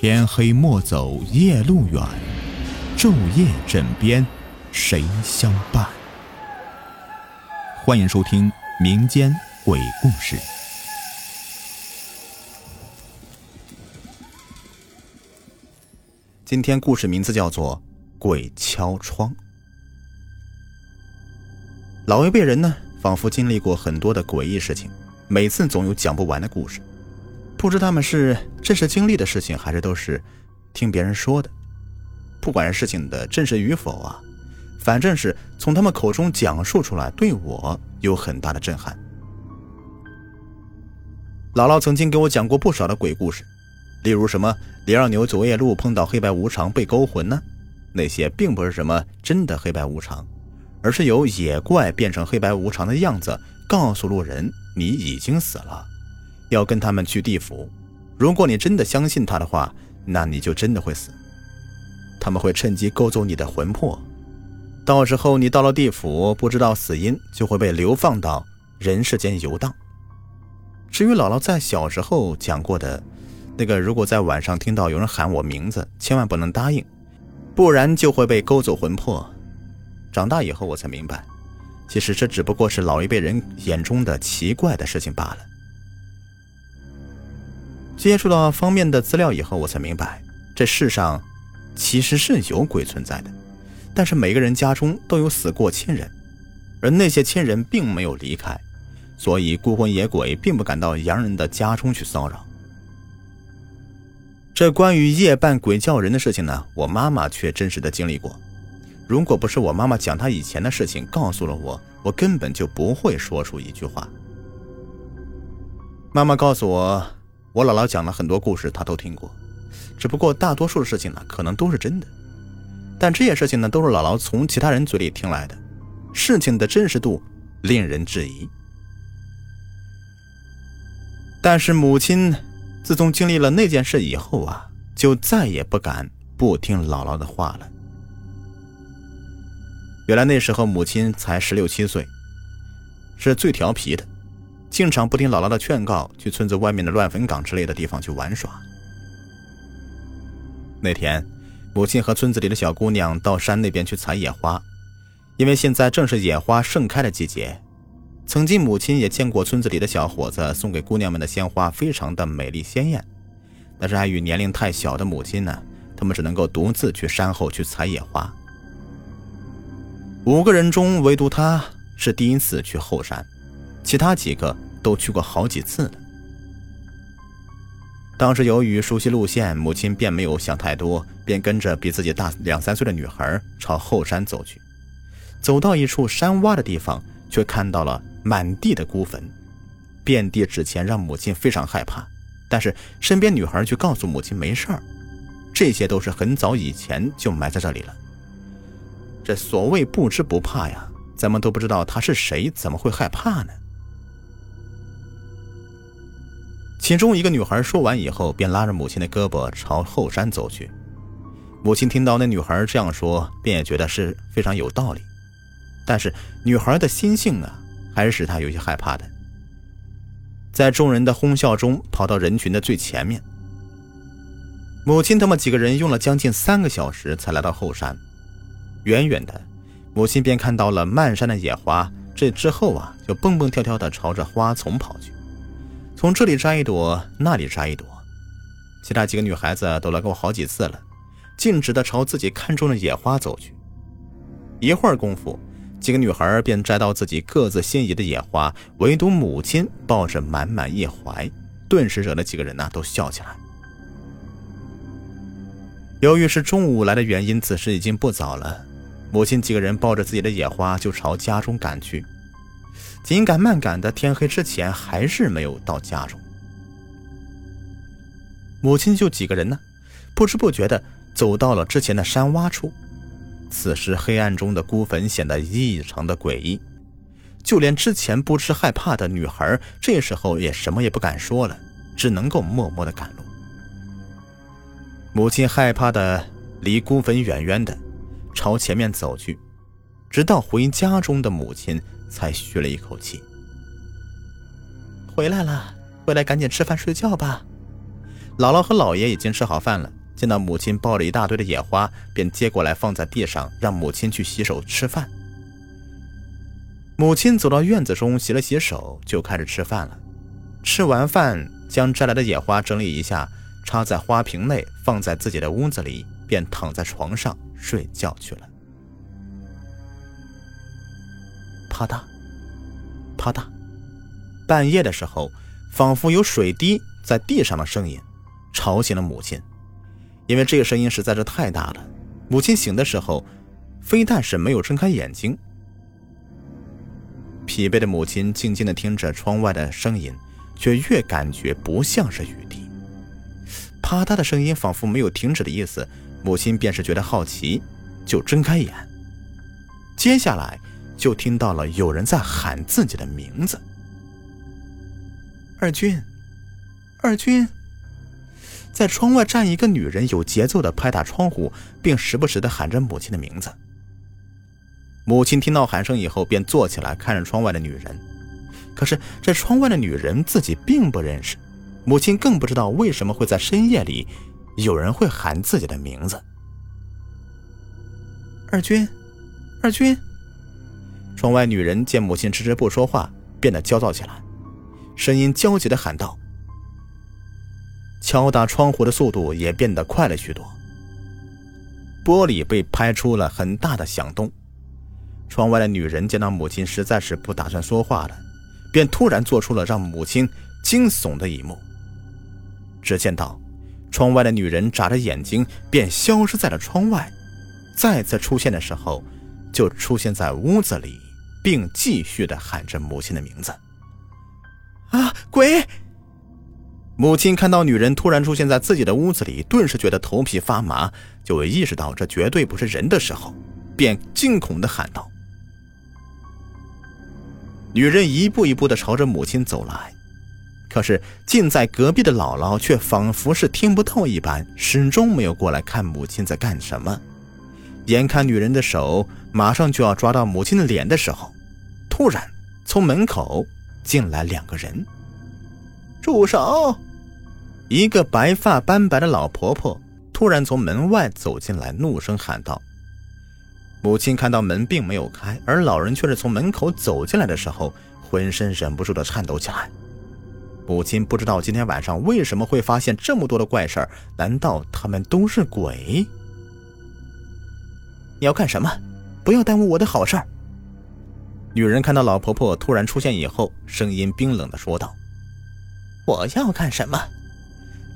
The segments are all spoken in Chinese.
天黑莫走夜路远，昼夜枕边谁相伴？欢迎收听民间鬼故事。今天故事名字叫做《鬼敲窗》。老一辈人呢，仿佛经历过很多的诡异事情，每次总有讲不完的故事。不知他们是真实经历的事情，还是都是听别人说的。不管是事情的真实与否啊，反正是从他们口中讲述出来，对我有很大的震撼。姥姥曾经给我讲过不少的鬼故事，例如什么李二牛走夜路碰到黑白无常被勾魂呢？那些并不是什么真的黑白无常。而是由野怪变成黑白无常的样子，告诉路人你已经死了，要跟他们去地府。如果你真的相信他的话，那你就真的会死。他们会趁机勾走你的魂魄，到时候你到了地府，不知道死因，就会被流放到人世间游荡。至于姥姥在小时候讲过的那个，如果在晚上听到有人喊我名字，千万不能答应，不然就会被勾走魂魄。长大以后，我才明白，其实这只不过是老一辈人眼中的奇怪的事情罢了。接触到方面的资料以后，我才明白，这世上其实是有鬼存在的，但是每个人家中都有死过亲人，而那些亲人并没有离开，所以孤魂野鬼并不敢到洋人的家中去骚扰。这关于夜半鬼叫人的事情呢，我妈妈却真实的经历过。如果不是我妈妈讲她以前的事情告诉了我，我根本就不会说出一句话。妈妈告诉我，我姥姥讲了很多故事，她都听过，只不过大多数的事情呢，可能都是真的。但这些事情呢，都是姥姥从其他人嘴里听来的，事情的真实度令人质疑。但是母亲自从经历了那件事以后啊，就再也不敢不听姥姥的话了。原来那时候母亲才十六七岁，是最调皮的，经常不听姥姥的劝告，去村子外面的乱坟岗之类的地方去玩耍。那天，母亲和村子里的小姑娘到山那边去采野花，因为现在正是野花盛开的季节。曾经母亲也见过村子里的小伙子送给姑娘们的鲜花非常的美丽鲜艳，但是碍于年龄太小的母亲呢，他们只能够独自去山后去采野花。五个人中，唯独他是第一次去后山，其他几个都去过好几次了。当时由于熟悉路线，母亲便没有想太多，便跟着比自己大两三岁的女孩朝后山走去。走到一处山洼的地方，却看到了满地的孤坟，遍地纸钱，让母亲非常害怕。但是身边女孩却告诉母亲没事儿，这些都是很早以前就埋在这里了。这所谓不知不怕呀，咱们都不知道他是谁，怎么会害怕呢？其中一个女孩说完以后，便拉着母亲的胳膊朝后山走去。母亲听到那女孩这样说，便也觉得是非常有道理。但是女孩的心性啊，还是使她有些害怕的。在众人的哄笑中，跑到人群的最前面。母亲他们几个人用了将近三个小时，才来到后山。远远的，母亲便看到了漫山的野花。这之后啊，就蹦蹦跳跳的朝着花丛跑去，从这里摘一朵，那里摘一朵。其他几个女孩子都来过好几次了，径直的朝自己看中的野花走去。一会儿功夫，几个女孩便摘到自己各自心仪的野花，唯独母亲抱着满满一怀，顿时惹得几个人呢都笑起来。由于是中午来的原因，此时已经不早了。母亲几个人抱着自己的野花就朝家中赶去，紧赶慢赶的，天黑之前还是没有到家中。母亲就几个人呢，不知不觉的走到了之前的山洼处。此时黑暗中的孤坟显得异常的诡异，就连之前不知害怕的女孩，这时候也什么也不敢说了，只能够默默的赶路。母亲害怕的离孤坟远远的。朝前面走去，直到回家中的母亲才吁了一口气。回来了，回来赶紧吃饭睡觉吧。姥姥和姥爷已经吃好饭了，见到母亲抱着一大堆的野花，便接过来放在地上，让母亲去洗手吃饭。母亲走到院子中洗了洗手，就开始吃饭了。吃完饭，将摘来的野花整理一下，插在花瓶内，放在自己的屋子里，便躺在床上睡觉去了。啪嗒，啪嗒，半夜的时候，仿佛有水滴在地上的声音。吵醒了母亲，因为这个声音实在是太大了。母亲醒的时候，非但是没有睁开眼睛。疲惫的母亲静静的听着窗外的声音，却越感觉不像是雨滴。啪嗒的声音仿佛没有停止的意思，母亲便是觉得好奇，就睁开眼。接下来就听到了有人在喊自己的名字：“二军，二军。”在窗外站一个女人，有节奏的拍打窗户，并时不时的喊着母亲的名字。母亲听到喊声以后，便坐起来看着窗外的女人。可是这窗外的女人自己并不认识，母亲更不知道为什么会在深夜里有人会喊自己的名字。二军，二军。窗外女人见母亲迟迟不说话，变得焦躁起来，声音焦急的喊道。敲打窗户的速度也变得快了许多，玻璃被拍出了很大的响动。窗外的女人见到母亲实在是不打算说话了，便突然做出了让母亲惊悚的一幕。只见到窗外的女人眨着眼睛，便消失在了窗外。再次出现的时候，就出现在屋子里，并继续的喊着母亲的名字：“啊，鬼！”母亲看到女人突然出现在自己的屋子里，顿时觉得头皮发麻，就意识到这绝对不是人的时候，便惊恐的喊道：“女人一步一步的朝着母亲走来，可是近在隔壁的姥姥却仿佛是听不到一般，始终没有过来看母亲在干什么。眼看女人的手马上就要抓到母亲的脸的时候，突然从门口进来两个人，住手！”一个白发斑白的老婆婆突然从门外走进来，怒声喊道：“母亲看到门并没有开，而老人却是从门口走进来的时候，浑身忍不住的颤抖起来。母亲不知道今天晚上为什么会发现这么多的怪事儿，难道他们都是鬼？你要干什么？不要耽误我的好事儿。”女人看到老婆婆突然出现以后，声音冰冷的说道：“我要干什么？”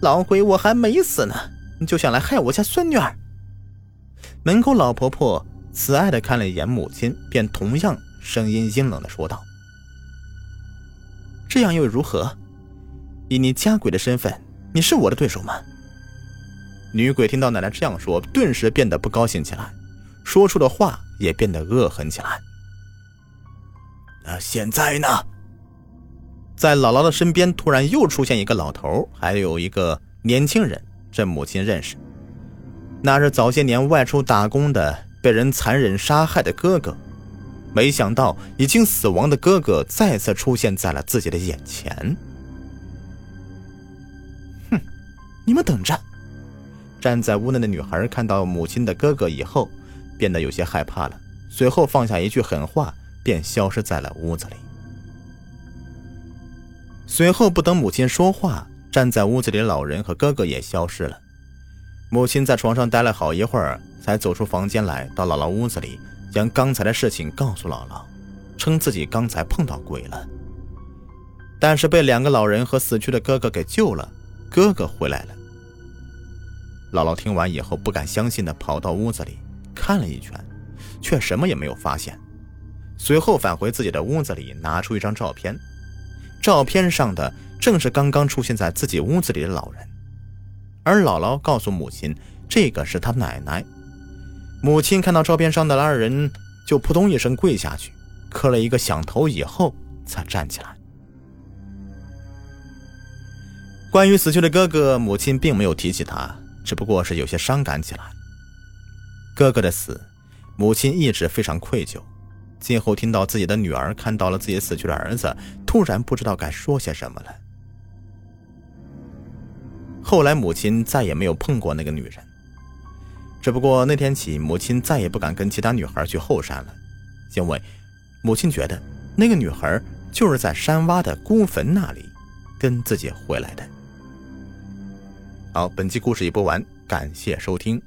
老鬼，我还没死呢，你就想来害我家孙女儿？门口老婆婆慈爱的看了一眼母亲，便同样声音阴冷的说道：“这样又如何？以你家鬼的身份，你是我的对手吗？”女鬼听到奶奶这样说，顿时变得不高兴起来，说出的话也变得恶狠起来。那现在呢？在姥姥的身边，突然又出现一个老头，还有一个年轻人。这母亲认识，那是早些年外出打工的，被人残忍杀害的哥哥。没想到，已经死亡的哥哥再次出现在了自己的眼前。哼，你们等着！站在屋内的女孩看到母亲的哥哥以后，变得有些害怕了，随后放下一句狠话，便消失在了屋子里。随后，不等母亲说话，站在屋子里的老人和哥哥也消失了。母亲在床上待了好一会儿，才走出房间来到姥姥屋子里，将刚才的事情告诉姥姥，称自己刚才碰到鬼了，但是被两个老人和死去的哥哥给救了，哥哥回来了。姥姥听完以后，不敢相信的跑到屋子里看了一圈，却什么也没有发现。随后返回自己的屋子里，拿出一张照片。照片上的正是刚刚出现在自己屋子里的老人，而姥姥告诉母亲，这个是他奶奶。母亲看到照片上的二人，就扑通一声跪下去，磕了一个响头以后，才站起来。关于死去的哥哥，母亲并没有提起他，只不过是有些伤感起来。哥哥的死，母亲一直非常愧疚。今后听到自己的女儿看到了自己死去的儿子，突然不知道该说些什么了。后来母亲再也没有碰过那个女人。只不过那天起，母亲再也不敢跟其他女孩去后山了，因为母亲觉得那个女孩就是在山洼的孤坟那里跟自己回来的。好，本期故事已播完，感谢收听。